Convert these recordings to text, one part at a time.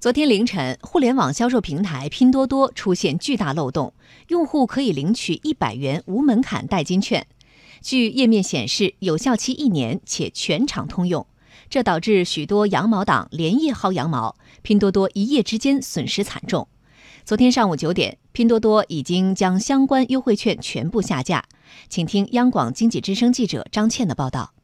昨天凌晨，互联网销售平台拼多多出现巨大漏洞，用户可以领取一百元无门槛代金券，据页面显示，有效期一年且全场通用。这导致许多羊毛党连夜薅羊毛，拼多多一夜之间损失惨重。昨天上午九点，拼多多已经将相关优惠券全部下架。请听央广经济之声记者张倩的报道。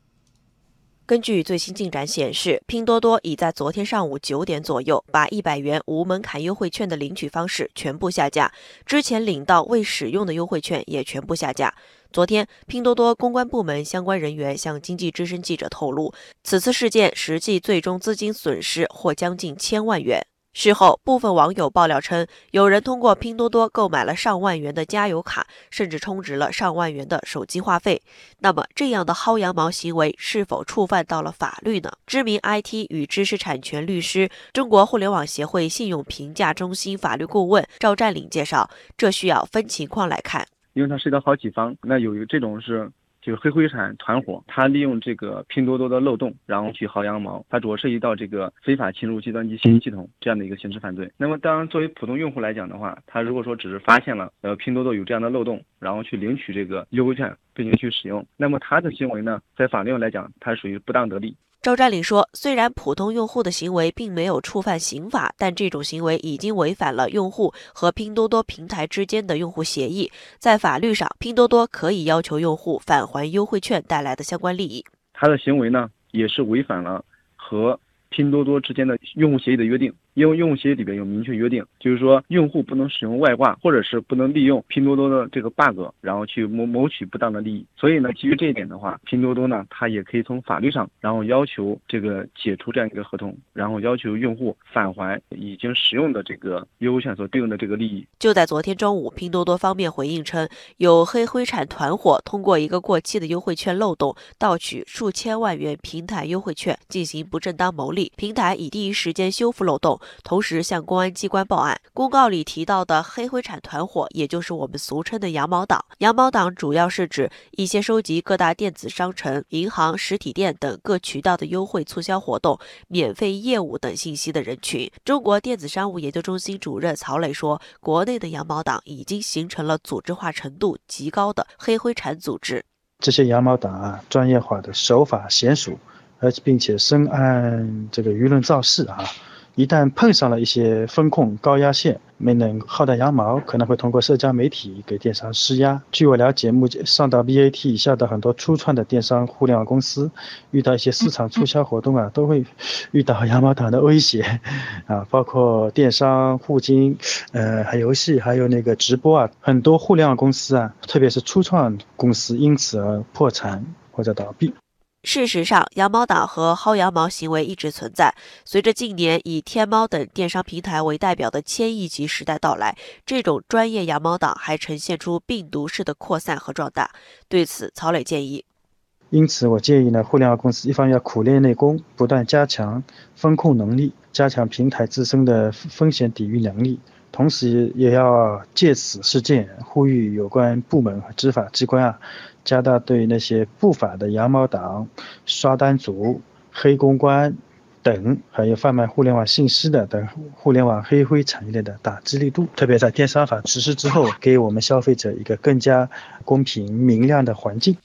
根据最新进展显示，拼多多已在昨天上午九点左右把一百元无门槛优惠券的领取方式全部下架，之前领到未使用的优惠券也全部下架。昨天，拼多多公关部门相关人员向经济之声记者透露，此次事件实际最终资金损失或将近千万元。事后，部分网友爆料称，有人通过拼多多购买了上万元的加油卡，甚至充值了上万元的手机话费。那么，这样的薅羊毛行为是否触犯到了法律呢？知名 IT 与知识产权律师、中国互联网协会信用评价中心法律顾问赵占领介绍，这需要分情况来看，因为它涉及到好几方，那有这种是。就是黑灰产团伙，他利用这个拼多多的漏洞，然后去薅羊毛。它主要涉及到这个非法侵入计算机信息系统这样的一个刑事犯罪。那么，当然作为普通用户来讲的话，他如果说只是发现了呃拼多多有这样的漏洞，然后去领取这个优惠券并且去使用，那么他的行为呢，在法律上来讲，它属于不当得利。赵占领说：“虽然普通用户的行为并没有触犯刑法，但这种行为已经违反了用户和拼多多平台之间的用户协议。在法律上，拼多多可以要求用户返还优惠券带来的相关利益。他的行为呢，也是违反了和拼多多之间的用户协议的约定。”因为用户协议里边有明确约定，就是说用户不能使用外挂，或者是不能利用拼多多的这个 bug，然后去谋谋取不当的利益。所以呢，基于这一点的话，拼多多呢，它也可以从法律上，然后要求这个解除这样一个合同，然后要求用户返还已经使用的这个优惠券所对应的这个利益。就在昨天中午，拼多多方面回应称，有黑灰产团伙通过一个过期的优惠券漏洞，盗取数千万元平台优惠券进行不正当牟利，平台已第一时间修复漏洞。同时向公安机关报案。公告里提到的黑灰产团伙，也就是我们俗称的“羊毛党”。羊毛党主要是指一些收集各大电子商城、银行、实体店等各渠道的优惠促销活动、免费业务等信息的人群。中国电子商务研究中心主任曹磊说：“国内的羊毛党已经形成了组织化程度极高的黑灰产组织。这些羊毛党啊，专业化的手法娴熟，而且并且深谙这个舆论造势啊。”一旦碰上了一些风控高压线，没能薅到羊毛，可能会通过社交媒体给电商施压。据我了解，目前上到 BAT 以下的很多初创的电商互联网公司，遇到一些市场促销活动啊，都会遇到羊毛党的威胁，啊，包括电商、互金，呃，还游戏，还有那个直播啊，很多互联网公司啊，特别是初创公司，因此而破产或者倒闭。事实上，羊毛党和薅羊毛行为一直存在。随着近年以天猫等电商平台为代表的千亿级时代到来，这种专业羊毛党还呈现出病毒式的扩散和壮大。对此，曹磊建议：因此，我建议呢，互联网公司一方要苦练内功，不断加强风控能力，加强平台自身的风险抵御能力。同时，也要借此事件呼吁有关部门和执法机关啊，加大对那些不法的羊毛党、刷单族、黑公关等，还有贩卖互联网信息的等互联网黑灰产业链的打击力度。特别在电商法实施之后，给我们消费者一个更加公平明亮的环境。